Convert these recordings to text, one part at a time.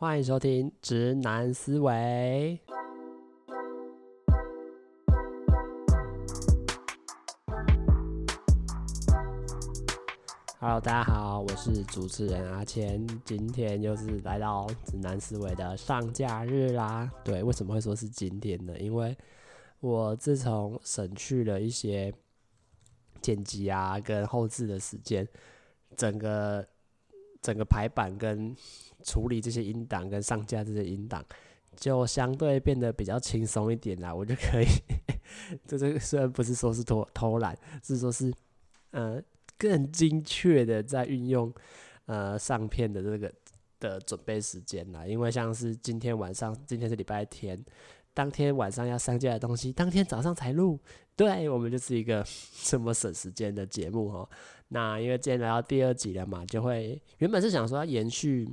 欢迎收听《直男思维》。Hello，大家好，我是主持人阿谦。今天又是来到《直男思维》的上架日啦。对，为什么会说是今天呢？因为我自从省去了一些剪辑啊跟后置的时间，整个整个排版跟处理这些音档跟上架这些音档，就相对变得比较轻松一点啦。我就可以，这这个虽然不是说是偷偷懒，是说是呃更精确的在运用呃上片的这个的准备时间啦。因为像是今天晚上，今天是礼拜天。当天晚上要上架的东西，当天早上才录。对，我们就是一个 这么省时间的节目哦。那因为今天来到第二集了嘛，就会原本是想说要延续，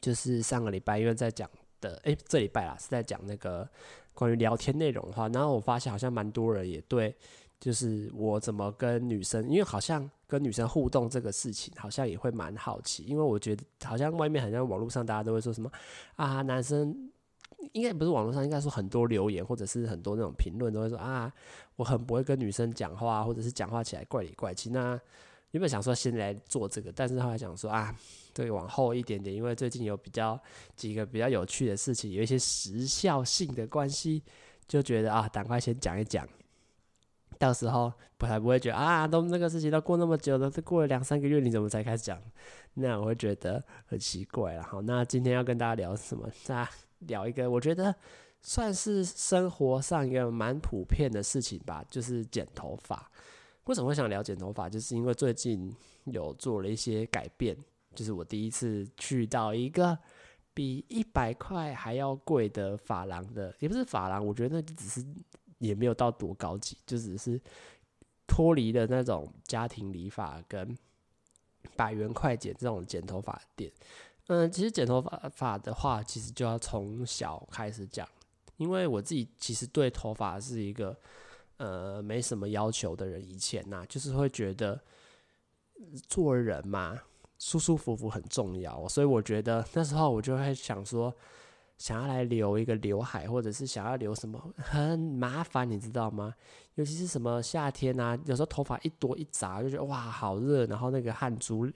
就是上个礼拜因为在讲的，诶，这礼拜啦是在讲那个关于聊天内容的话，然后我发现好像蛮多人也对，就是我怎么跟女生，因为好像跟女生互动这个事情，好像也会蛮好奇，因为我觉得好像外面好像网络上大家都会说什么啊，男生。应该不是网络上，应该说很多留言或者是很多那种评论都会说啊，我很不会跟女生讲话，或者是讲话起来怪里怪气。那原本想说先来做这个，但是后来想说啊，对，往后一点点，因为最近有比较几个比较有趣的事情，有一些时效性的关系，就觉得啊，赶快先讲一讲，到时候不还不会觉得啊，都那个事情都过那么久了，都过了两三个月，你怎么才开始讲？那我会觉得很奇怪了。好，那今天要跟大家聊什么？啊？聊一个，我觉得算是生活上一个蛮普遍的事情吧，就是剪头发。为什么会想聊剪头发？就是因为最近有做了一些改变，就是我第一次去到一个比一百块还要贵的发廊的，也不是发廊，我觉得那只是也没有到多高级，就只是脱离了那种家庭理发跟百元快剪这种剪头发店。嗯，其实剪头发发的话，其实就要从小开始讲，因为我自己其实对头发是一个呃没什么要求的人。以前呐、就是会觉得做人嘛，舒舒服服很重要，所以我觉得那时候我就会想说，想要来留一个刘海，或者是想要留什么，很麻烦，你知道吗？尤其是什么夏天啊，有时候头发一多一杂，就觉得哇好热，然后那个汗珠。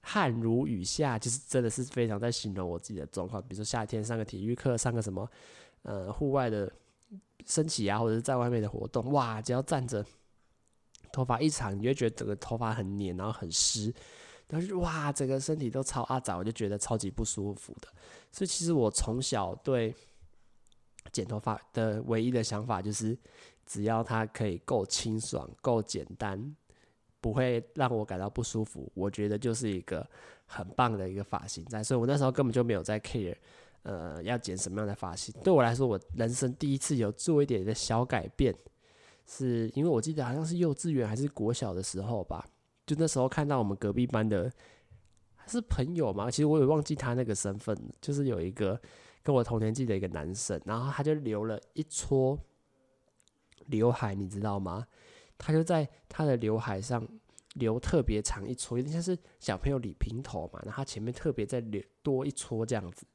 汗如雨下，就是真的是非常在形容我自己的状况。比如说夏天上个体育课，上个什么呃户外的升旗啊，或者是在外面的活动，哇，只要站着，头发一长，你就觉得整个头发很黏，然后很湿，然后就哇，整个身体都超阿杂，我就觉得超级不舒服的。所以其实我从小对剪头发的唯一的想法就是，只要它可以够清爽、够简单。不会让我感到不舒服，我觉得就是一个很棒的一个发型在，所以我那时候根本就没有在 care，呃，要剪什么样的发型。对我来说，我人生第一次有做一点的小改变，是因为我记得好像是幼稚园还是国小的时候吧，就那时候看到我们隔壁班的是朋友嘛，其实我也忘记他那个身份，就是有一个跟我同年纪的一个男生，然后他就留了一撮刘海，你知道吗？他就在他的刘海上留特别长一撮，有点像是小朋友理平头嘛，然后他前面特别再留多一撮这样子。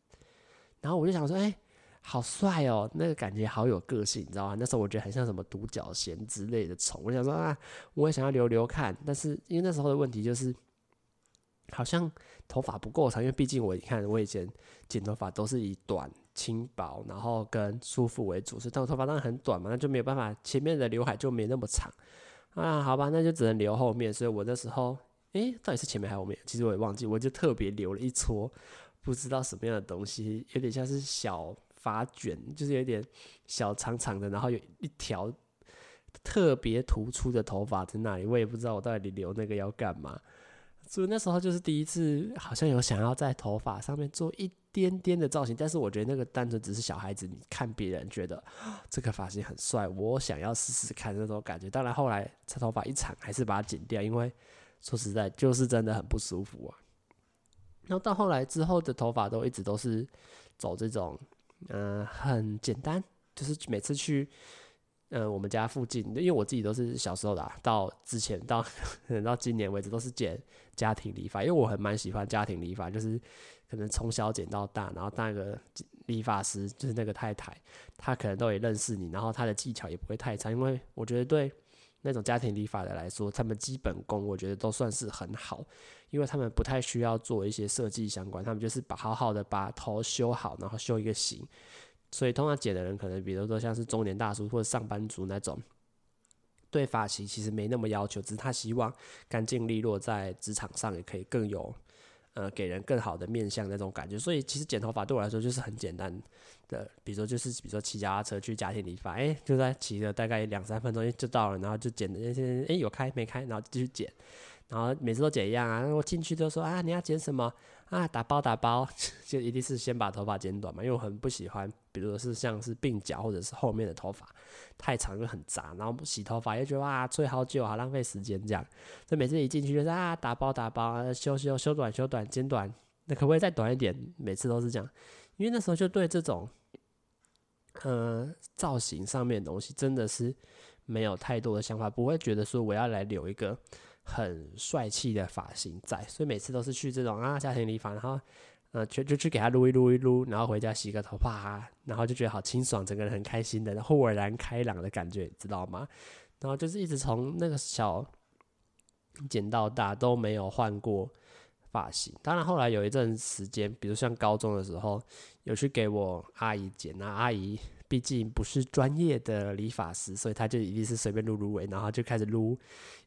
然后我就想说，哎、好帅哦，那个感觉好有个性，你知道吗？那时候我觉得很像什么独角仙之类的虫。我想说啊，我也想要留留看，但是因为那时候的问题就是，好像头发不够长，因为毕竟我你看我以前剪头发都是以短。轻薄，然后跟舒服为主，是但我头发当然很短嘛，那就没有办法，前面的刘海就没那么长啊。好吧，那就只能留后面。所以我那时候，诶，到底是前面还是后面？其实我也忘记，我就特别留了一撮，不知道什么样的东西，有点像是小发卷，就是有点小长长的，然后有一条特别突出的头发在那里，我也不知道我到底留那个要干嘛。所以那时候就是第一次，好像有想要在头发上面做一点点的造型，但是我觉得那个单纯只是小孩子，你看别人觉得这个发型很帅，我想要试试看那种感觉。当然后来长头发一长，还是把它剪掉，因为说实在就是真的很不舒服啊。然后到后来之后的头发都一直都是走这种，嗯、很简单，就是每次去。嗯，我们家附近，因为我自己都是小时候的、到之前到 到今年为止都是剪家庭理发，因为我很蛮喜欢家庭理发，就是可能从小剪到大，然后那个理发师就是那个太太，她可能都也认识你，然后她的技巧也不会太差，因为我觉得对那种家庭理发的来说，他们基本功我觉得都算是很好，因为他们不太需要做一些设计相关，他们就是把好好的把头修好，然后修一个型。所以通常剪的人可能，比如说像是中年大叔或者上班族那种，对发型其实没那么要求，只是他希望干净利落，在职场上也可以更有，呃，给人更好的面相那种感觉。所以其实剪头发对我来说就是很简单的，比如说就是比如说骑脚踏车去家庭理发，哎、就在骑了大概两三分钟就到了，然后就剪的那些，哎、有开没开，然后继续剪。然后每次都剪一样啊，我进去都说啊，你要剪什么啊？打包打包，就一定是先把头发剪短嘛，因为我很不喜欢，比如说是像是鬓角或者是后面的头发太长就很杂，然后洗头发又觉得哇吹好久，好浪费时间这样，所以每次一进去就是啊，打包打包，修修修短修短剪短，那可不可以再短一点？每次都是这样，因为那时候就对这种呃造型上面的东西真的是没有太多的想法，不会觉得说我要来留一个。很帅气的发型在，所以每次都是去这种啊家庭理发，然后呃就就去给他撸一撸一撸，然后回家洗个头发啊，然后就觉得好清爽，整个人很开心的，豁然开朗的感觉，知道吗？然后就是一直从那个小剪到大都没有换过发型。当然后来有一阵时间，比如像高中的时候，有去给我阿姨剪，那阿姨。毕竟不是专业的理发师，所以他就一定是随便撸撸尾，然后就开始撸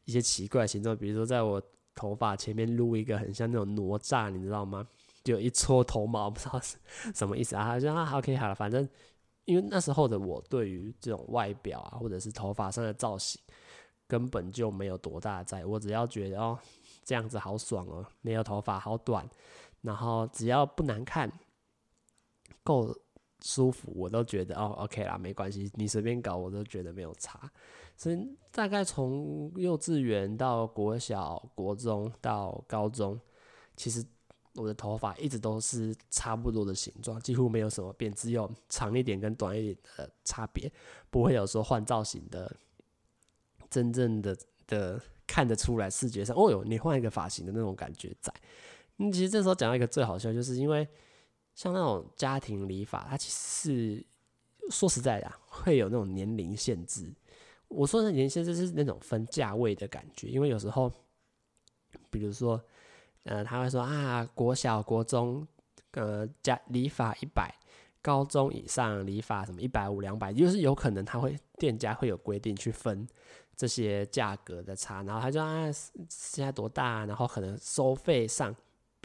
一些奇怪的形状，比如说在我头发前面撸一个很像那种哪吒，你知道吗？就一撮头毛，不知道是什么意思啊？他就说啊，OK 好了，反正因为那时候的我对于这种外表啊，或者是头发上的造型，根本就没有多大在，我只要觉得哦这样子好爽哦，没有头发好短，然后只要不难看，够。舒服，我都觉得哦，OK 啦，没关系，你随便搞，我都觉得没有差。所以大概从幼稚园到国小、国中到高中，其实我的头发一直都是差不多的形状，几乎没有什么变，只有长一点跟短一点的差别，不会有说换造型的，真正的的看得出来视觉上，哦哟，你换一个发型的那种感觉在。嗯，其实这时候讲到一个最好笑，就是因为。像那种家庭理发，它其实是说实在的，会有那种年龄限制。我说的年龄限制是那种分价位的感觉，因为有时候，比如说，呃，他会说啊，国小、国中，呃，家理发一百，高中以上理发什么一百五、两百，就是有可能他会店家会有规定去分这些价格的差，然后他就啊，现在多大，然后可能收费上。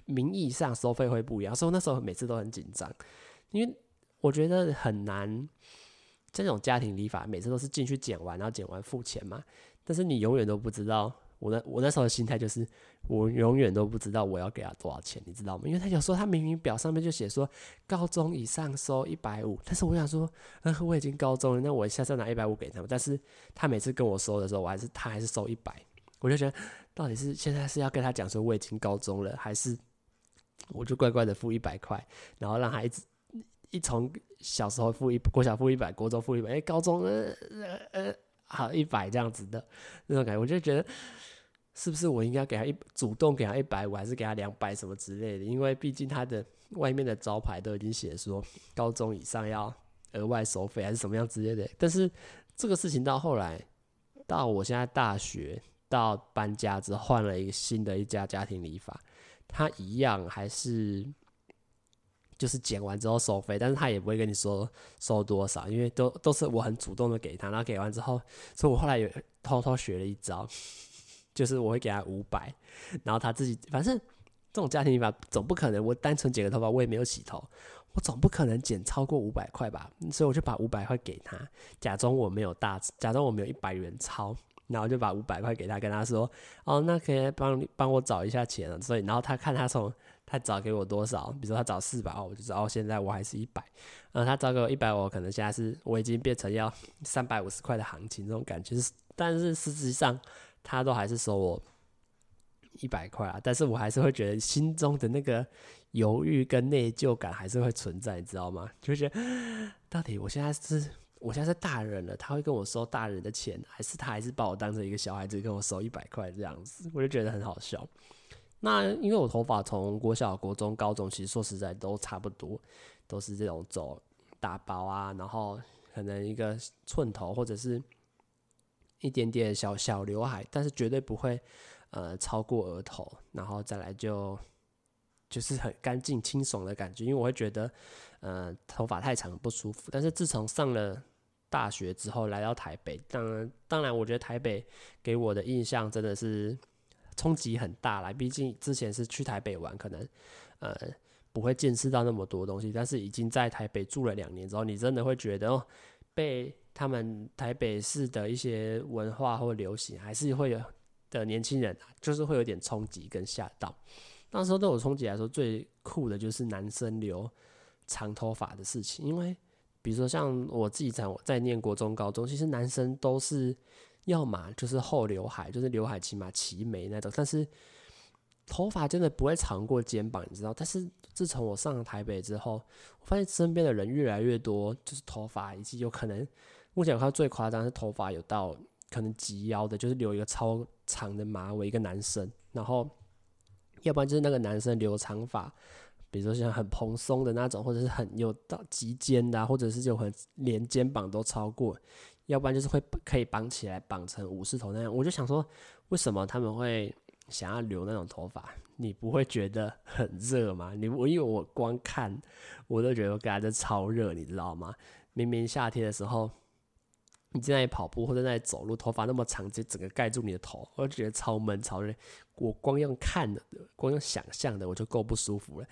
名义上收费会不一样，所以那时候每次都很紧张，因为我觉得很难。这种家庭理发每次都是进去剪完，然后剪完付钱嘛。但是你永远都不知道，我那我那时候的心态就是，我永远都不知道我要给他多少钱，你知道吗？因为他有时候他明明表上面就写说高中以上收一百五，但是我想说，呃，我已经高中了，那我下次拿一百五给他们。但是他每次跟我收的时候，我还是他还是收一百，我就觉得到底是现在是要跟他讲说我已经高中了，还是？我就乖乖的付一百块，然后让他一直一从小时候付一国小付一百，国中付一百，哎，高中呃呃呃好一百这样子的那种感觉，我就觉得是不是我应该给他一主动给他一百五，还是给他两百什么之类的？因为毕竟他的外面的招牌都已经写说高中以上要额外收费，还是什么样之类的。但是这个事情到后来，到我现在大学到搬家之后，换了一个新的一家家庭理发。他一样还是就是剪完之后收费，但是他也不会跟你说收多少，因为都都是我很主动的给他，然后给完之后，所以我后来也偷偷学了一招，就是我会给他五百，然后他自己反正这种家庭理发总不可能我单纯剪个头发，我也没有洗头，我总不可能剪超过五百块吧，所以我就把五百块给他，假装我没有大，假装我没有一百元钞。然后就把五百块给他，跟他说：“哦，那可以帮帮我找一下钱了。”所以，然后他看他从他找给我多少，比如说他找四百，我就知道哦，现在我还是一百。然后他找给我一百，我可能现在是我已经变成要三百五十块的行情这种感觉。是但是实际上他都还是收我一百块啊。但是我还是会觉得心中的那个犹豫跟内疚感还是会存在，你知道吗？就觉 到底我现在是。我现在是大人了，他会跟我收大人的钱，还是他还是把我当成一个小孩子跟我收一百块这样子？我就觉得很好笑。那因为我头发从国小、国中、高中，其实说实在都差不多，都是这种走大包啊，然后可能一个寸头或者是一点点小小刘海，但是绝对不会呃超过额头，然后再来就就是很干净清爽的感觉，因为我会觉得呃头发太长不舒服。但是自从上了大学之后来到台北，当然当然我觉得台北给我的印象真的是。冲击很大啦，毕竟之前是去台北玩，可能呃不会见识到那么多东西。但是已经在台北住了两年之后，你真的会觉得哦，被他们台北市的一些文化或流行，还是会有的年轻人，就是会有点冲击跟吓到。那时候对我冲击来说，最酷的就是男生留长头发的事情，因为比如说像我自己在我在念国中、高中，其实男生都是。要么就是厚刘海，就是刘海起码齐眉那种，但是头发真的不会长过肩膀，你知道？但是自从我上了台北之后，我发现身边的人越来越多，就是头发以及有可能，目前我看到最夸张是头发有到可能及腰的，就是留一个超长的马尾，一个男生，然后要不然就是那个男生留长发，比如说像很蓬松的那种，或者是很有到及肩的，或者是就很连肩膀都超过。要不然就是会可以绑起来，绑成武士头那样。我就想说，为什么他们会想要留那种头发？你不会觉得很热吗？你我因为我光看我都觉得我感觉超热，你知道吗？明明夏天的时候，你在那里跑步或者在那里走路，头发那么长，就整个盖住你的头，我就觉得超闷超热。我光用看的，光用想象的，我就够不舒服了。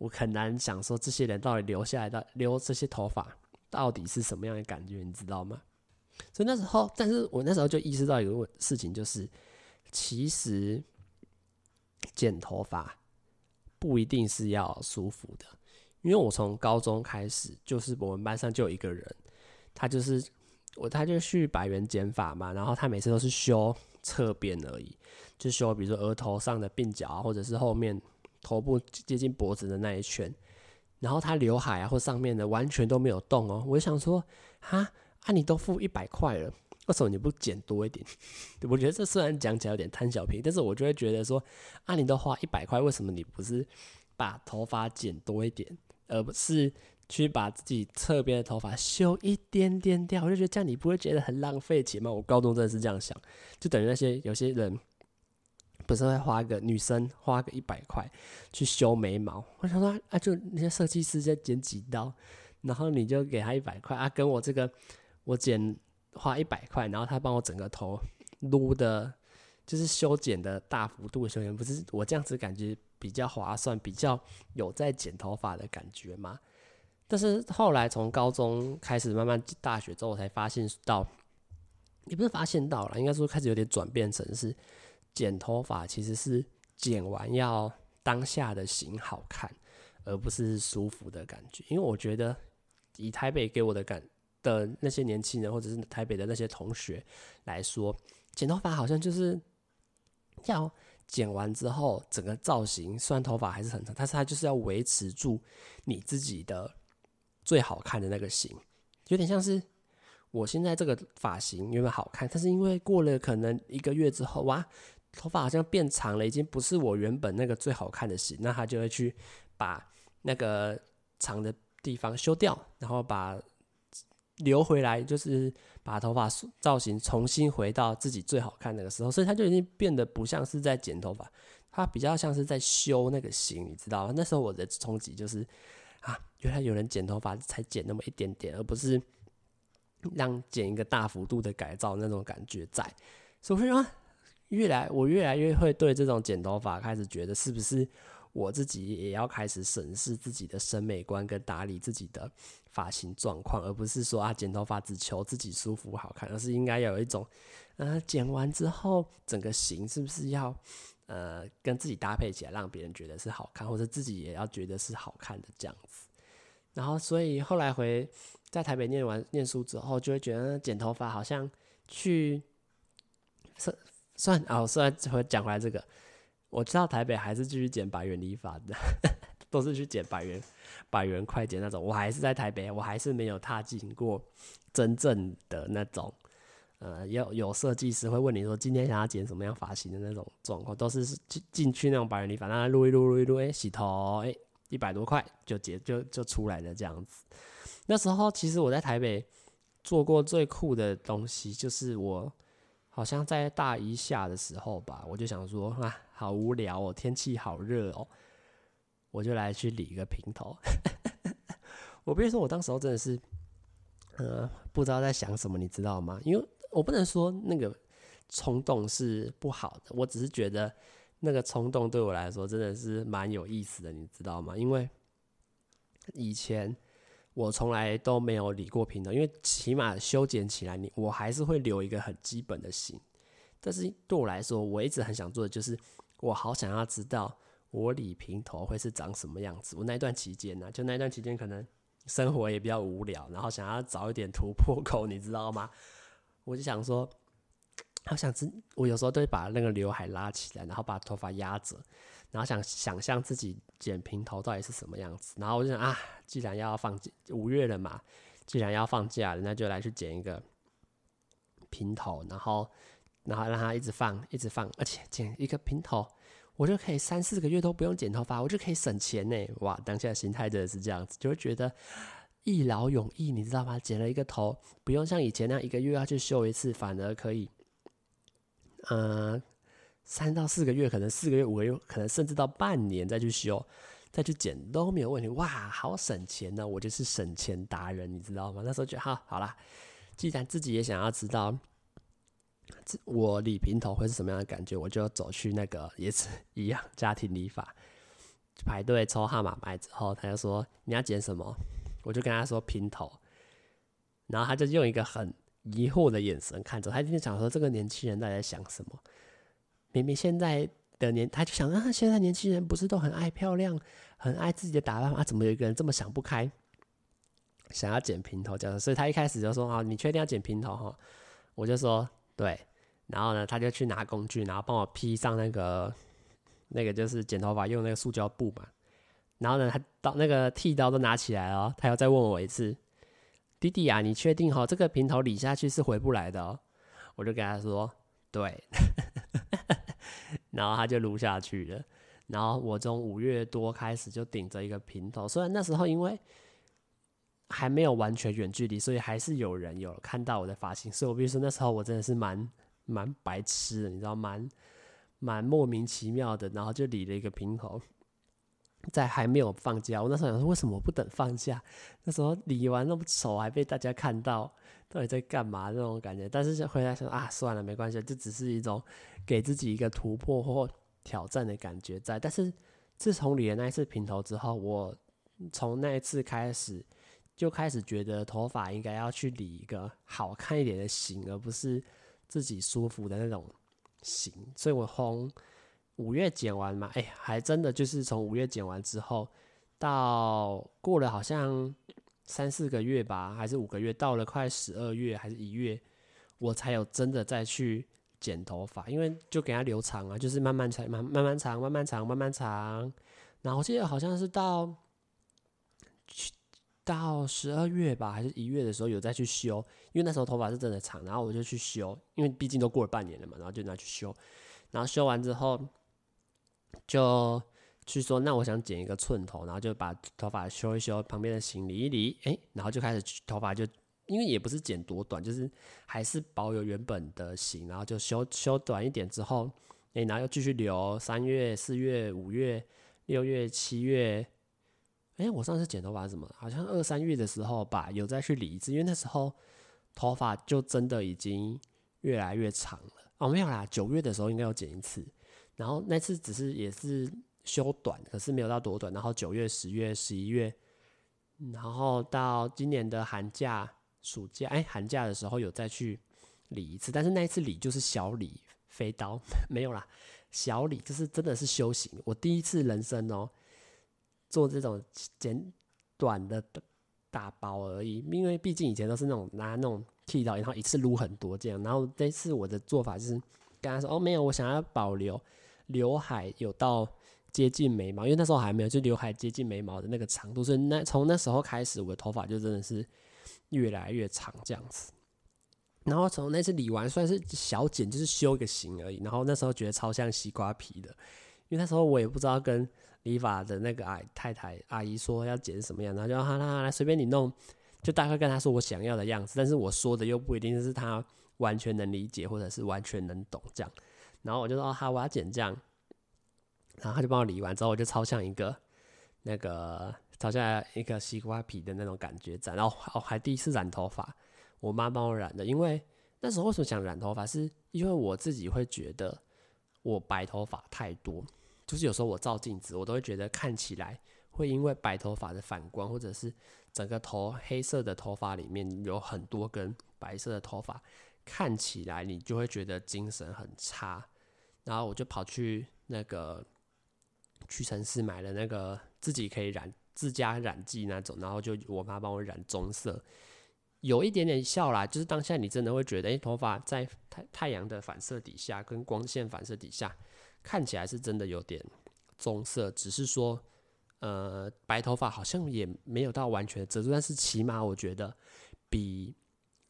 我很难想说这些人到底留下来的留这些头发到底是什么样的感觉，你知道吗？所以那时候，但是我那时候就意识到一个事情，就是其实剪头发不一定是要舒服的，因为我从高中开始，就是我们班上就有一个人，他就是我，他就去百元剪发嘛，然后他每次都是修侧边而已，就修比如说额头上的鬓角，或者是后面头部接近脖子的那一圈，然后他刘海啊或上面的完全都没有动哦，我就想说，哈。啊，你都付一百块了，为什么你不剪多一点？我觉得这虽然讲起来有点贪小便宜，但是我就会觉得说，啊，你都花一百块，为什么你不是把头发剪多一点，而不是去把自己侧边的头发修一点点掉？我就觉得这样你不会觉得很浪费钱吗？我高中真的是这样想，就等于那些有些人不是会花个女生花个一百块去修眉毛，我想说啊，就那些设计师在剪几刀，然后你就给他一百块啊，跟我这个。我剪花一百块，然后他帮我整个头撸的，就是修剪的大幅度修剪，不是我这样子感觉比较划算，比较有在剪头发的感觉吗？但是后来从高中开始慢慢大学之后，我才发现到，也不是发现到了，应该说开始有点转变成是剪头发其实是剪完要当下的型好看，而不是舒服的感觉。因为我觉得以台北给我的感。的那些年轻人，或者是台北的那些同学来说，剪头发好像就是要剪完之后，整个造型虽然头发还是很长，但是它就是要维持住你自己的最好看的那个型，有点像是我现在这个发型原本好看，但是因为过了可能一个月之后，哇，头发好像变长了，已经不是我原本那个最好看的型，那他就会去把那个长的地方修掉，然后把。留回来就是把头发造型重新回到自己最好看那个时候，所以他就已经变得不像是在剪头发，他比较像是在修那个型，你知道吗？那时候我的冲击就是啊，原来有人剪头发才剪那么一点点，而不是让剪一个大幅度的改造那种感觉在。所以说，越来我越来越会对这种剪头发开始觉得是不是。我自己也要开始审视自己的审美观跟打理自己的发型状况，而不是说啊剪头发只求自己舒服好看，而是应该有一种，呃剪完之后整个型是不是要呃跟自己搭配起来，让别人觉得是好看，或者自己也要觉得是好看的这样子。然后所以后来回在台北念完念书之后，就会觉得剪头发好像去算算哦，算回讲回来这个。我知道台北还是继续剪百元理发的，都是去剪百元、百元快剪那种。我还是在台北，我还是没有踏进过真正的那种呃，有有设计师会问你说今天想要剪什么样发型的那种状况，都是进进去那种百元理发，那录一录录一录，哎，洗头，哎，一百多块就结就就出来了这样子。那时候其实我在台北做过最酷的东西，就是我好像在大一下的时候吧，我就想说啊，好无聊哦，天气好热哦，我就来去理一个平头。我比如说，我当时候真的是，呃，不知道在想什么，你知道吗？因为我不能说那个冲动是不好的，我只是觉得那个冲动对我来说真的是蛮有意思的，你知道吗？因为以前我从来都没有理过平头，因为起码修剪起来，你我还是会留一个很基本的型。但是对我来说，我一直很想做的就是，我好想要知道我理平头会是长什么样子。我那一段期间呢，就那一段期间可能生活也比较无聊，然后想要找一点突破口，你知道吗？我就想说，好想知，我有时候都会把那个刘海拉起来，然后把头发压着，然后想想象自己剪平头到底是什么样子。然后我就想啊，既然要放五月了嘛，既然要放假了，那就来去剪一个平头，然后然后让它一直放，一直放，而且剪一个平头，我就可以三四个月都不用剪头发，我就可以省钱呢。哇，当下心态真的是这样子，就会觉得。一劳永逸，你知道吗？剪了一个头，不用像以前那样一个月要去修一次，反而可以，呃，三到四个月，可能四个月、五个月，可能甚至到半年再去修、再去剪都没有问题。哇，好省钱呢！我就是省钱达人，你知道吗？那时候觉得，好，好啦，既然自己也想要知道，我理平头会是什么样的感觉，我就走去那个也是 一样家庭理发，排队抽号码牌之后，他就说你要剪什么？我就跟他说平头，然后他就用一个很疑惑的眼神看着，他就想说这个年轻人在在想什么？明明现在的年，他就想啊，现在年轻人不是都很爱漂亮，很爱自己的打扮吗？怎么有一个人这么想不开，想要剪平头这样？所以他一开始就说啊，你确定要剪平头哈？我就说对，然后呢，他就去拿工具，然后帮我披上那个那个就是剪头发用那个塑胶布嘛。然后呢，他刀那个剃刀都拿起来了，他又再问我一次：“弟弟啊，你确定哈？这个平头理下去是回不来的哦。”我就跟他说：“对。”然后他就录下去了。然后我从五月多开始就顶着一个平头，虽然那时候因为还没有完全远距离，所以还是有人有看到我的发型。所以我必须说，那时候我真的是蛮蛮白痴的，你知道，蛮蛮莫名其妙的，然后就理了一个平头。在还没有放假，我那时候想说，为什么我不等放假？那时候理完那么丑，还被大家看到，到底在干嘛？那种感觉。但是回来说啊，算了，没关系，这只是一种给自己一个突破或挑战的感觉在。但是自从理了那一次平头之后，我从那一次开始就开始觉得头发应该要去理一个好看一点的型，而不是自己舒服的那种型。所以我从五月剪完嘛，哎、还真的就是从五月剪完之后，到过了好像三四个月吧，还是五个月，到了快十二月还是一月，我才有真的再去剪头发，因为就给它留长啊，就是慢慢长，慢慢慢长，慢慢长，慢慢长。然后我记得好像是到到十二月吧，还是一月的时候有再去修，因为那时候头发是真的长，然后我就去修，因为毕竟都过了半年了嘛，然后就拿去修，然后修完之后。就去说，那我想剪一个寸头，然后就把头发修一修，旁边的型理一理，哎，然后就开始头发就，因为也不是剪多短，就是还是保有原本的型，然后就修修短一点之后，哎，然后又继续留三月、四月、五月、六月、七月，哎，我上次剪头发是什么？好像二三月的时候吧，有再去理一次，因为那时候头发就真的已经越来越长了。哦，没有啦，九月的时候应该要剪一次。然后那次只是也是修短，可是没有到多短。然后九月、十月、十一月，然后到今年的寒假、暑假，哎，寒假的时候有再去理一次，但是那一次理就是小理，飞刀 没有啦，小理就是真的是修行。我第一次人生哦，做这种简短的打包而已，因为毕竟以前都是那种拿那种剃刀，然后一次撸很多这样。然后这次我的做法就是跟他说：“哦，没有，我想要保留。”刘海有到接近眉毛，因为那时候还没有，就刘海接近眉毛的那个长度，所以那从那时候开始，我的头发就真的是越来越长这样子。然后从那次理完算是小剪，就是修一个型而已。然后那时候觉得超像西瓜皮的，因为那时候我也不知道跟理发的那个阿太太阿姨说要剪什么样，然后就好啦，来随便你弄，就大概跟她说我想要的样子。但是我说的又不一定是她完全能理解或者是完全能懂这样。然后我就说哦好，我要剪这样。然后他就帮我理完之后，我就超像一个那个炒下来一个西瓜皮的那种感觉在。然后哦，还第一次染头发。我妈帮我染的，因为那时候为什么想染头发，是因为我自己会觉得我白头发太多，就是有时候我照镜子，我都会觉得看起来会因为白头发的反光，或者是整个头黑色的头发里面有很多根白色的头发，看起来你就会觉得精神很差。然后我就跑去那个屈臣氏买了那个自己可以染自家染剂那种，然后就我妈帮我染棕色。有一点点效啦，就是当下你真的会觉得，诶、头发在太太阳的反射底下，跟光线反射底下，看起来是真的有点棕色。只是说，呃，白头发好像也没有到完全遮住，但是起码我觉得比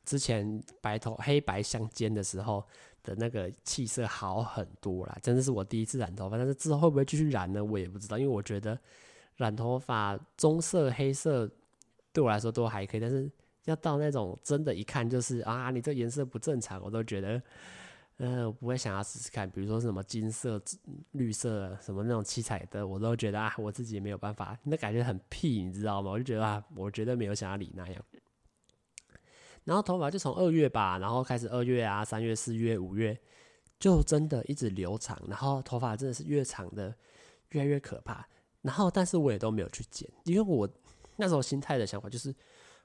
之前白头黑白相间的时候的那个气色好很多啦。真的是我第一次染头发，但是之后会不会继续染呢？我也不知道，因为我觉得染头发棕色、黑色对我来说都还可以，但是。要到那种真的，一看就是啊，你这颜色不正常，我都觉得，呃，我不会想要试试看。比如说什么金色、绿色，什么那种七彩的，我都觉得啊，我自己没有办法，那感觉很屁，你知道吗？我就觉得啊，我绝对没有想要理那样。然后头发就从二月吧，然后开始二月啊、三月、四月、五月，就真的一直留长，然后头发真的是越长的越来越可怕。然后，但是我也都没有去剪，因为我那时候心态的想法就是。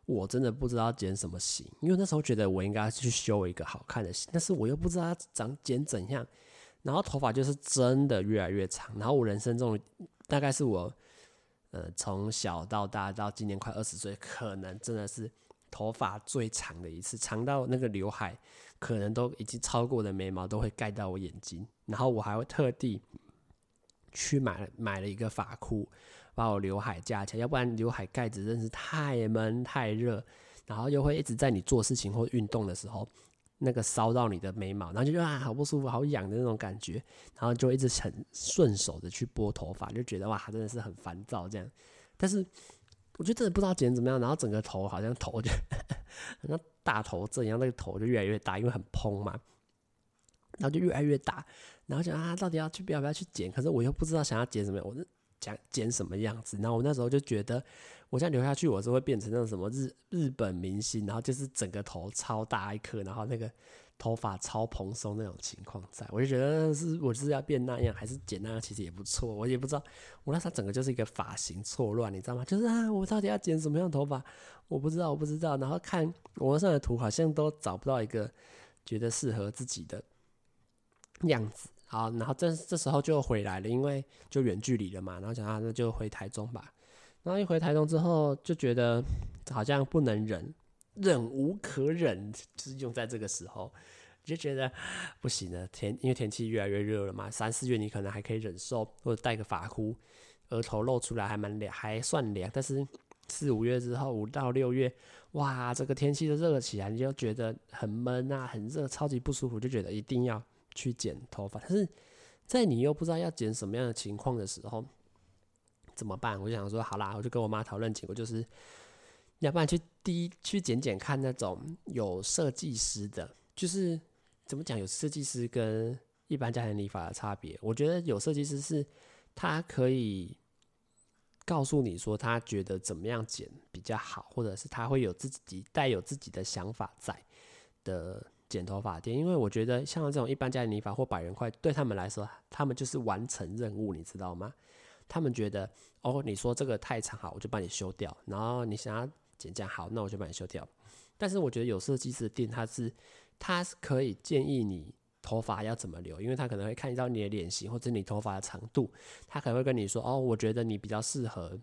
我真的不知道剪什么型，因为那时候觉得我应该去修一个好看的型，但是我又不知道长剪怎样，然后头发就是真的越来越长，然后我人生中大概是我呃从小到大到今年快二十岁，可能真的是头发最长的一次，长到那个刘海可能都已经超过我的眉毛都会盖到我眼睛，然后我还会特地去买了买了一个发箍。把我刘海架起来，要不然刘海盖子真是太闷太热，然后又会一直在你做事情或运动的时候，那个烧到你的眉毛，然后就觉得啊好不舒服，好痒的那种感觉，然后就一直很顺手的去拨头发，就觉得哇真的是很烦躁这样。但是我觉得真的不知道剪怎么样，然后整个头好像头就 像大头症一样，那个头就越来越大，因为很蓬嘛，然后就越来越大，然后就啊到底要去不要不要去剪？可是我又不知道想要剪什么，我是。想剪什么样子？然后我那时候就觉得，我这样留下去，我是会变成那种什么日日本明星，然后就是整个头超大一颗，然后那个头发超蓬松那种情况在。我就觉得是我是要变那样，还是剪那样，其实也不错。我也不知道，我那时候整个就是一个发型错乱，你知道吗？就是啊，我到底要剪什么样的头发？我不知道，我不知道。然后看网上的图，好像都找不到一个觉得适合自己的样子。好，然后这这时候就回来了，因为就远距离了嘛，然后想啊，那就回台中吧。然后一回台中之后，就觉得好像不能忍，忍无可忍，就是用在这个时候，就觉得不行了。天，因为天气越来越热了嘛，三四月你可能还可以忍受，或者戴个发箍，额头露出来还蛮凉，还算凉。但是四五月之后，五到六月，哇，这个天气都热起来，你就觉得很闷啊，很热，超级不舒服，就觉得一定要。去剪头发，但是在你又不知道要剪什么样的情况的时候，怎么办？我就想说，好啦，我就跟我妈讨论结果，就是要不然去第一去剪剪看那种有设计师的，就是怎么讲？有设计师跟一般家庭理发的差别，我觉得有设计师是他可以告诉你说他觉得怎么样剪比较好，或者是他会有自己带有自己的想法在的。剪头发店，因为我觉得像这种一般家庭理发或百元块，对他们来说，他们就是完成任务，你知道吗？他们觉得，哦，你说这个太长好，我就帮你修掉；然后你想要剪这样好，那我就帮你修掉。但是我觉得有设计师的店，他是他是可以建议你头发要怎么留，因为他可能会看到你的脸型或者你头发的长度，他可能会跟你说，哦，我觉得你比较适合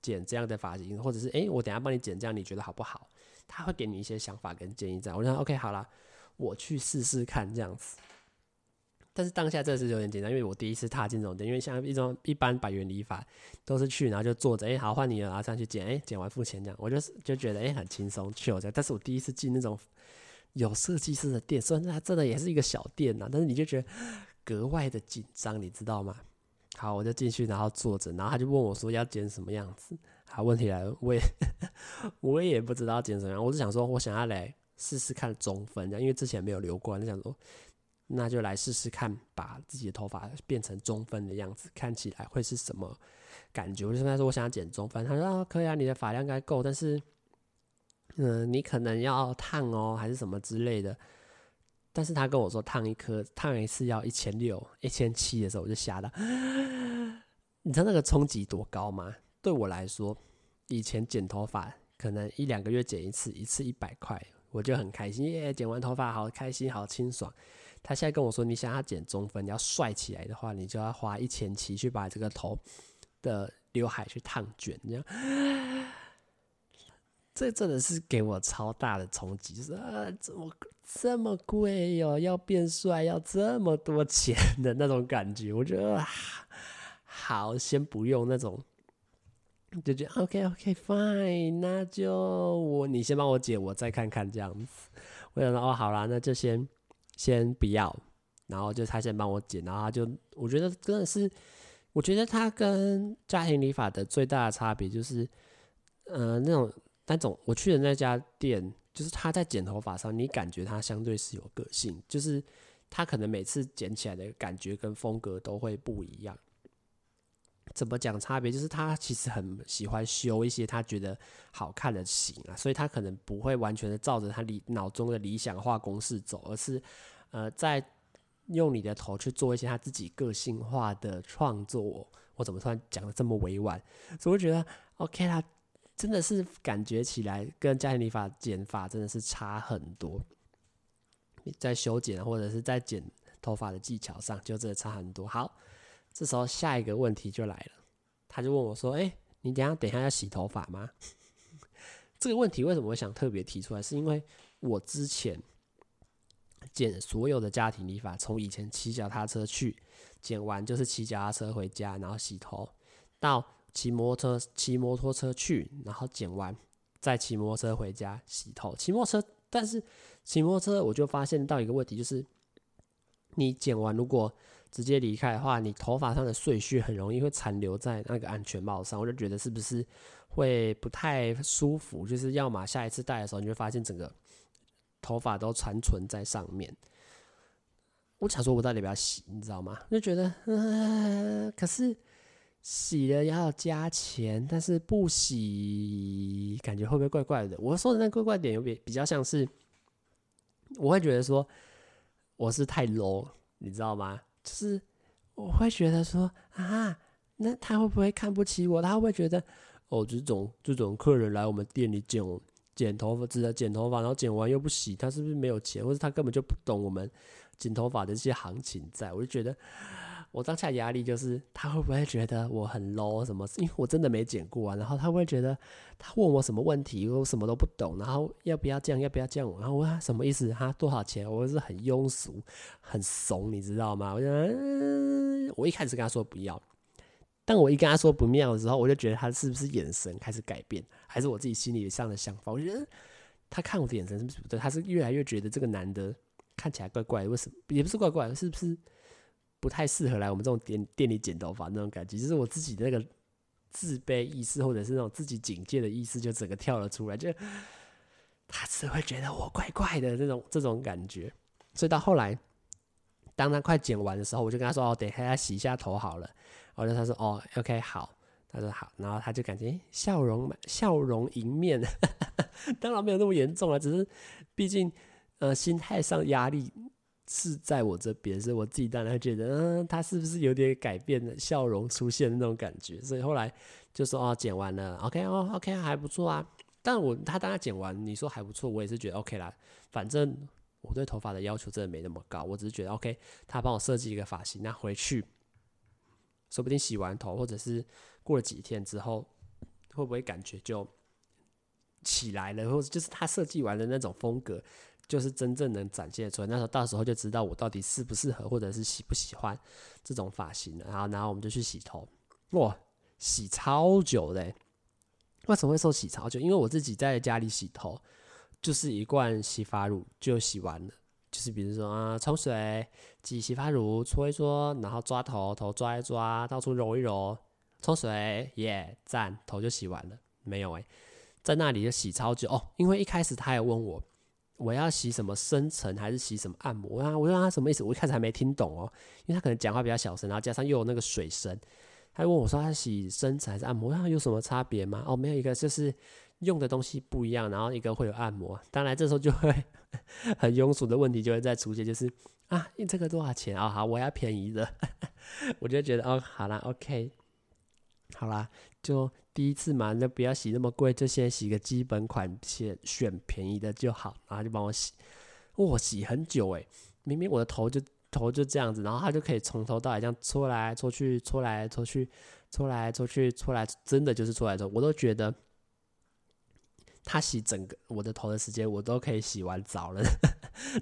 剪这样的发型，或者是诶，我等下帮你剪这样，你觉得好不好？他会给你一些想法跟建议，这样我就说 OK 好了。我去试试看这样子，但是当下这是有点紧张，因为我第一次踏进这种店，因为像一种一般百元理发都是去，然后就坐着，哎、好换你了，然后上去剪，哎、欸，剪完付钱这样，我就是就觉得哎、很轻松，去我这，但是我第一次进那种有设计师的店，虽然它真的也是一个小店呐，但是你就觉得格外的紧张，你知道吗？好，我就进去，然后坐着，然后他就问我说要剪什么样子。好，问题来了，我也 我也不知道剪什么样，我是想说，我想要来试试看中分，因为之前没有留过，就想说那就来试试看，把自己的头发变成中分的样子，看起来会是什么感觉？我就跟他说我想要剪中分，他说啊可以啊，你的发量应该够，但是。嗯，你可能要烫哦，还是什么之类的。但是他跟我说烫一颗烫一次要一千六、一千七的时候，我就吓到。你知道那个冲击多高吗？对我来说，以前剪头发可能一两个月剪一次，一次一百块，我就很开心耶！剪完头发好开心，好清爽。他现在跟我说，你想要剪中分，你要帅起来的话，你就要花一千七去把这个头的刘海去烫卷，这样。这真的是给我超大的冲击，就是啊，怎么这么贵哟、要变帅要这么多钱的那种感觉，我觉得，好，先不用那种，就觉得 OK OK fine，那就我你先帮我剪，我再看看这样子。我想说哦，好啦，那就先先不要，然后就他先帮我剪，然后他就我觉得真的是，我觉得他跟家庭理发的最大的差别就是，呃，那种。那种我去的那家店，就是他在剪头发上，你感觉他相对是有个性，就是他可能每次剪起来的感觉跟风格都会不一样。怎么讲差别？就是他其实很喜欢修一些他觉得好看的型啊，所以他可能不会完全的照着他理脑中的理想化公式走，而是呃在用你的头去做一些他自己个性化的创作。我怎么突然讲的这么委婉？所以我觉得 OK 啦。真的是感觉起来跟家庭理发剪发真的是差很多，在修剪或者是在剪头发的技巧上就真的差很多。好，这时候下一个问题就来了，他就问我说：“哎，你等下等下要洗头发吗？” 这个问题为什么我想特别提出来？是因为我之前剪所有的家庭理发，从以前骑脚踏车去剪完，就是骑脚踏车回家，然后洗头，到。骑摩托车，骑摩托车去，然后剪完，再骑摩托车回家洗头。骑摩托车，但是骑摩托车我就发现到一个问题，就是你剪完如果直接离开的话，你头发上的碎屑很容易会残留在那个安全帽上。我就觉得是不是会不太舒服？就是要么下一次戴的时候，你会发现整个头发都残存在上面。我想说，我到底要不要洗？你知道吗？就觉得，嗯，可是。洗了要加钱，但是不洗感觉会不会怪怪的？我说的那个怪怪点有点比较像是，我会觉得说我是太 low，你知道吗？就是我会觉得说啊，那他会不会看不起我？他会不会觉得哦，这种这种客人来我们店里剪剪头发，只剪头发，然后剪完又不洗，他是不是没有钱，或者他根本就不懂我们剪头发的这些行情在？我就觉得。我当下压力就是他会不会觉得我很 low 什么？因为我真的没剪过啊。然后他会觉得他问我什么问题，我什么都不懂。然后要不要这样？要不要这样？然后我问他什么意思？他多少钱？我是很庸俗、很怂，你知道吗？我就嗯，我一开始跟他说不要，但我一跟他说不妙的时候，我就觉得他是不是眼神开始改变，还是我自己心里上的想法？我觉得他看我的眼神是不是不对？他是越来越觉得这个男的看起来怪怪的，为什么？也不是怪怪的，是不是？不太适合来我们这种店店里剪头发那种感觉，就是我自己的那个自卑意识，或者是那种自己警戒的意识，就整个跳了出来。就他只会觉得我怪怪的这种这种感觉。所以到后来，当他快剪完的时候，我就跟他说：“哦，等一下洗一下头好了。”然后他说：“哦，OK，好。”他说：“好。”然后他就感觉笑容笑容迎面，当然没有那么严重了，只是毕竟呃心态上压力。是在我这边，所以我自己当然觉得，嗯，他是不是有点改变的笑容出现的那种感觉？所以后来就说哦，剪完了，OK 哦，OK 还不错啊。但我他当然剪完，你说还不错，我也是觉得 OK 啦。反正我对头发的要求真的没那么高，我只是觉得 OK，他帮我设计一个发型，那回去说不定洗完头，或者是过了几天之后，会不会感觉就起来了，或者就是他设计完的那种风格。就是真正能展现出来，那时候到时候就知道我到底适不适合，或者是喜不喜欢这种发型了。然后，然后我们就去洗头，哇，洗超久嘞。为什么会说洗超久？因为我自己在家里洗头，就是一罐洗发乳就洗完了。就是比如说啊，冲水、挤洗发乳、搓一搓，然后抓头，头抓一抓，到处揉一揉，冲水，耶，赞，头就洗完了。没有诶、在那里就洗超久哦，因为一开始他也问我，我要洗什么深层还是洗什么按摩啊？我问他什么意思，我一开始还没听懂哦，因为他可能讲话比较小声，然后加上又有那个水声，他问我说他洗深层还是按摩，那有什么差别吗？哦，没有一个就是。用的东西不一样，然后一个会有按摩，当然这时候就会 很庸俗的问题就会再出现，就是啊，用这个多少钱啊？好，我要便宜的，我就觉得哦，好啦，OK，好啦，就第一次嘛，那不要洗那么贵，就先洗个基本款，先选便宜的就好，然后就帮我洗，我、洗很久诶，明明我的头就头就这样子，然后他就可以从头到尾这样搓来搓去，搓来搓去，搓来搓去，搓来，真的就是搓来搓，我都觉得。他洗整个我的头的时间，我都可以洗完澡了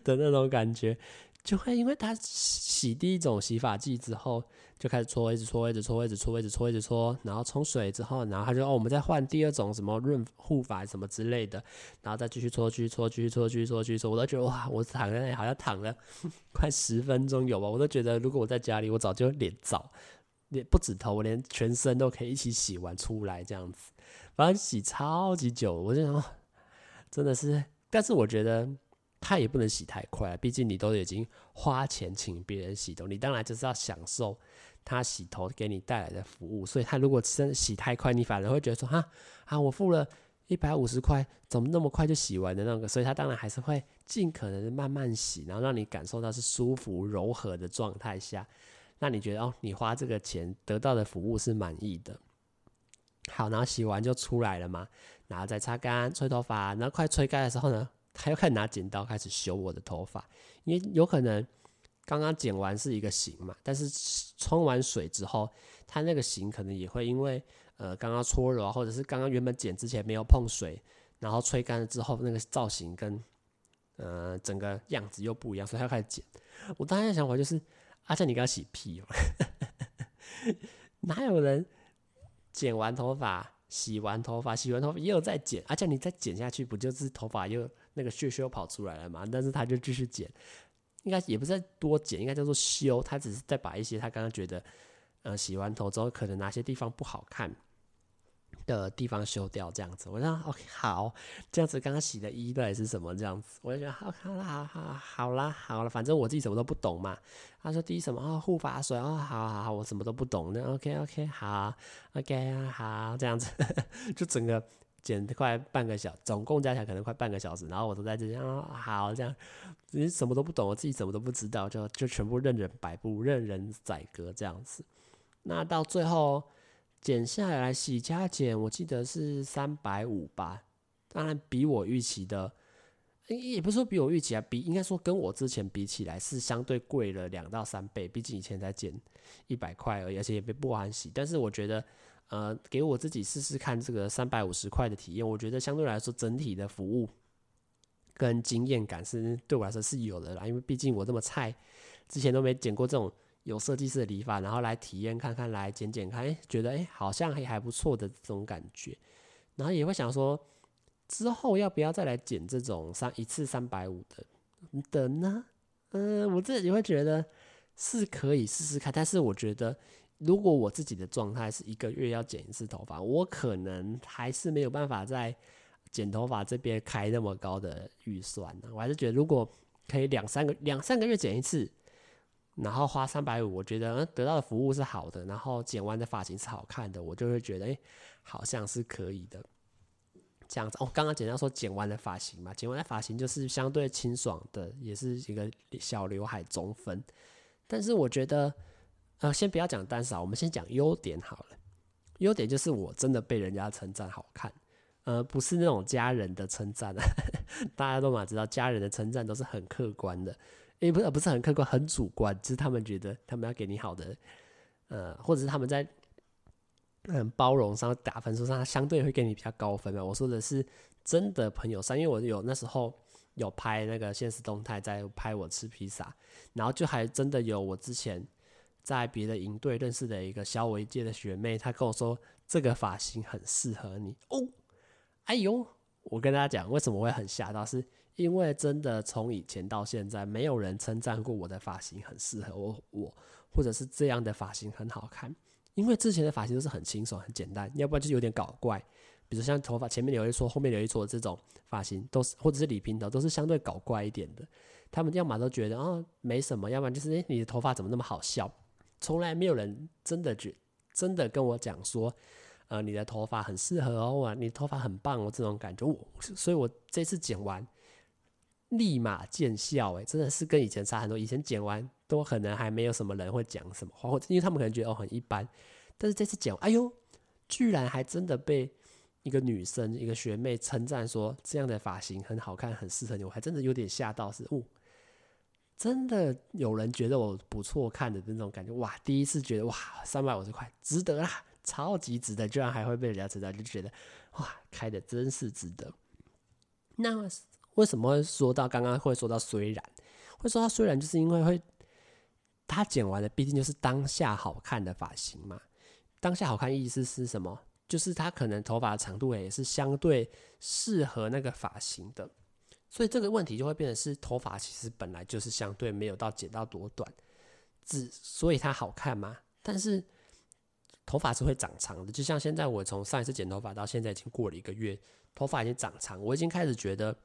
的那种感觉，就会因为他洗第一种洗发剂之后，就开始搓，一直搓，一直搓，一直搓，一直搓，一直搓，然后冲水之后，然后他就哦，我们再换第二种什么润护发什么之类的，然后再继续搓，继续搓，继续搓，继续搓，继续搓，我都觉得哇，我躺在那里好像躺了 快十分钟有吧，我都觉得如果我在家里，我早就脸澡，脸不止头，我连全身都可以一起洗完出来这样子。反正洗超级久，我就想，真的是，但是我觉得他也不能洗太快，毕竟你都已经花钱请别人洗头，你当然就是要享受他洗头给你带来的服务。所以他如果真的洗太快，你反而会觉得说，哈，啊，我付了一百五十块，怎么那么快就洗完的那个？所以他当然还是会尽可能的慢慢洗，然后让你感受到是舒服柔和的状态下，那你觉得哦，你花这个钱得到的服务是满意的。好，然后洗完就出来了嘛，然后再擦干、吹头发，然后快吹干的时候呢，他又开始拿剪刀开始修我的头发，因为有可能刚刚剪完是一个型嘛，但是冲完水之后，他那个型可能也会因为呃刚刚搓揉，或者是刚刚原本剪之前没有碰水，然后吹干了之后那个造型跟呃整个样子又不一样，所以他又开始剪。我当时的想法就是，阿健你刚刚洗屁哦，哪有人？剪完头发，洗完头发，洗完头发又再剪，而且你再剪下去，不就是头发又那个屑屑又跑出来了嘛？但是他就继续剪，应该也不是多剪，应该叫做修。他只是在把一些他刚刚觉得，呃，洗完头之后可能哪些地方不好看。的地方修掉这样子，我说 OK 好，这样子刚刚洗的衣到底是什么这样子？我就觉得好，好啦，好好好啦，好了，反正我自己什么都不懂嘛。他说滴什么啊？护发水哦，好好好，我什么都不懂。那 OK OK 好，OK 啊好，这样子 就整个剪快半个小，总共加起来可能快半个小时，然后我都在这样、啊、好这样，你什么都不懂，我自己什么都不知道，就就全部任人摆布，任人宰割这样子。那到最后。剪下来洗加减，我记得是三百五吧。当然比我预期的，也不是说比我预期啊，比应该说跟我之前比起来是相对贵了两到三倍。毕竟以前才剪一百块而已，而且也没不欢喜。但是我觉得，呃，给我自己试试看这个三百五十块的体验，我觉得相对来说整体的服务跟经验感是对我来说是有的啦。因为毕竟我这么菜，之前都没剪过这种。有设计师的理发，然后来体验看看，来剪剪看，哎，觉得哎，好像还还不错的这种感觉，然后也会想说，之后要不要再来剪这种三一次三百五的的呢？嗯，我自己会觉得是可以试试看，但是我觉得如果我自己的状态是一个月要剪一次头发，我可能还是没有办法在剪头发这边开那么高的预算呢。我还是觉得如果可以两三个两三个月剪一次。然后花三百五，我觉得得到的服务是好的，然后剪完的发型是好看的，我就会觉得，哎，好像是可以的。这样子哦，刚刚简单说剪完的发型嘛，剪完的发型就是相对清爽的，也是一个小刘海中分。但是我觉得，呃，先不要讲单少，我们先讲优点好了。优点就是我真的被人家称赞好看，呃，不是那种家人的称赞啊，大家都嘛知道，家人的称赞都是很客观的。也不是不是很客观，很主观，就是他们觉得他们要给你好的，呃，或者是他们在嗯包容上打分数上，他相对会给你比较高分嘛。我说的是真的朋友上，因为我有那时候有拍那个现实动态，在拍我吃披萨，然后就还真的有我之前在别的营队认识的一个小我一届的学妹，她跟我说这个发型很适合你哦，哎呦。我跟大家讲，为什么会很吓到，是因为真的从以前到现在，没有人称赞过我的发型很适合我，我或者是这样的发型很好看。因为之前的发型都是很清爽、很简单，要不然就有点搞怪。比如像头发前面留一撮，后面留一撮这种发型，都是或者是理平头，都是相对搞怪一点的。他们要么都觉得哦没什么，要不然就是诶，你的头发怎么那么好笑？从来没有人真的觉真的跟我讲说，呃，你的头发很适合哦，哇，你头发很棒哦，这种感觉。我所以，我这次剪完立马见效，诶，真的是跟以前差很多。以前剪完都可能还没有什么人会讲什么话，或者因为他们可能觉得哦很一般，但是这次剪完，哎呦，居然还真的被。一个女生，一个学妹称赞说这样的发型很好看，很适合你。我还真的有点吓到，是哦，真的有人觉得我不错看的那种感觉。哇，第一次觉得哇，三百五十块值得啦，超级值得，居然还会被人家知道，就觉得哇，开的真是值得。那为什么会说到刚刚会说到虽然会说到虽然，就是因为会他剪完的毕竟就是当下好看的发型嘛。当下好看意思是什么？就是他可能头发的长度也是相对适合那个发型的，所以这个问题就会变成是头发其实本来就是相对没有到剪到多短，只所以它好看吗？但是头发是会长长的，就像现在我从上一次剪头发到现在已经过了一个月，头发已经长长，我已经开始觉得。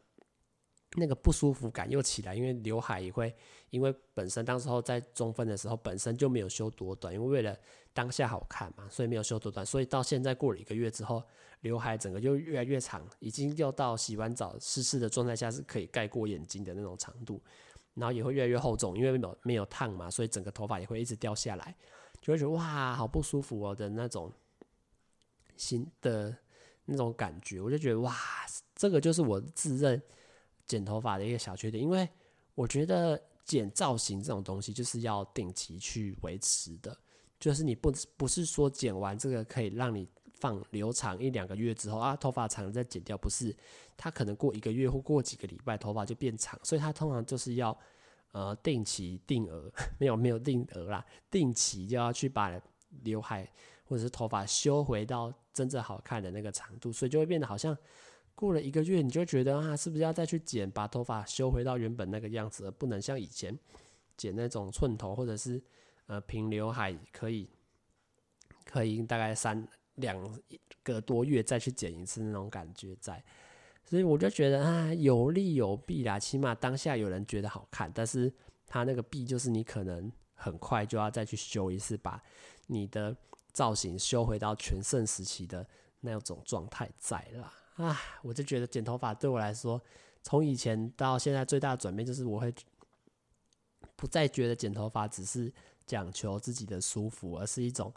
那个不舒服感又起来，因为刘海也会，因为本身当时候在中分的时候本身就没有修多短，因为为了当下好看嘛，所以没有修多短，所以到现在过了一个月之后，刘海整个就越来越长，已经要到洗完澡湿湿的状态下是可以盖过眼睛的那种长度，然后也会越来越厚重，因为没有没有烫嘛，所以整个头发也会一直掉下来，就会觉得哇，好不舒服哦的那种新的那种感觉，我就觉得哇，这个就是我自认。剪头发的一个小缺点，因为我觉得剪造型这种东西就是要定期去维持的，就是你不不是说剪完这个可以让你放留长一两个月之后啊，头发长了再剪掉，不是，它可能过一个月或过几个礼拜头发就变长，所以它通常就是要呃定期定额，没有没有定额啦，定期就要去把刘海或者是头发修回到真正好看的那个长度，所以就会变得好像。过了一个月，你就觉得啊，是不是要再去剪，把头发修回到原本那个样子，而不能像以前剪那种寸头或者是呃平刘海，可以可以大概三两个多月再去剪一次那种感觉在。所以我就觉得啊，有利有弊啦，起码当下有人觉得好看，但是他那个弊就是你可能很快就要再去修一次，把你的造型修回到全盛时期的那种状态在啦。啊，我就觉得剪头发对我来说，从以前到现在最大的转变就是，我会不再觉得剪头发只是讲求自己的舒服，而是一种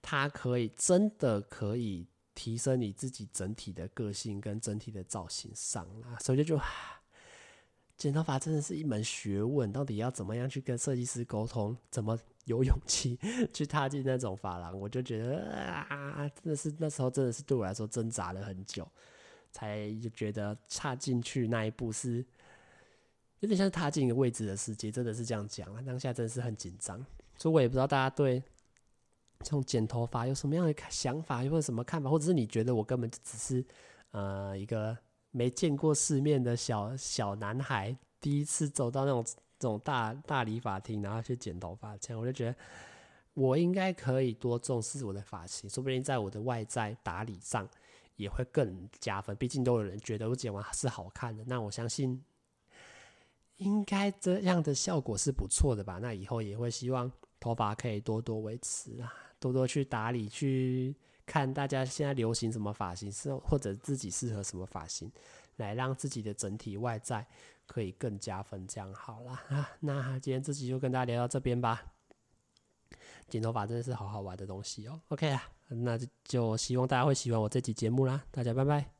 它可以真的可以提升你自己整体的个性跟整体的造型上啊。所以就，剪头发真的是一门学问，到底要怎么样去跟设计师沟通，怎么有勇气 去踏进那种发廊，我就觉得啊，真的是那时候真的是对我来说挣扎了很久。才就觉得踏进去那一步是有点像是踏进一个未知的世界，真的是这样讲啊。当下真的是很紧张，所以我也不知道大家对这种剪头发有什么样的想法，有没有什么看法，或者是你觉得我根本就只是呃一个没见过世面的小小男孩，第一次走到那种这种大大理发厅，然后去剪头发，这样我就觉得我应该可以多重视我的发型，说不定在我的外在打理上。也会更加分，毕竟都有人觉得我剪完是好看的，那我相信应该这样的效果是不错的吧？那以后也会希望头发可以多多维持啊，多多去打理，去看大家现在流行什么发型，是或者自己适合什么发型，来让自己的整体外在可以更加分。这样好啦，啊，那今天这集就跟大家聊到这边吧。剪头发真的是好好玩的东西哦。OK 啊。那就希望大家会喜欢我这集节目啦，大家拜拜。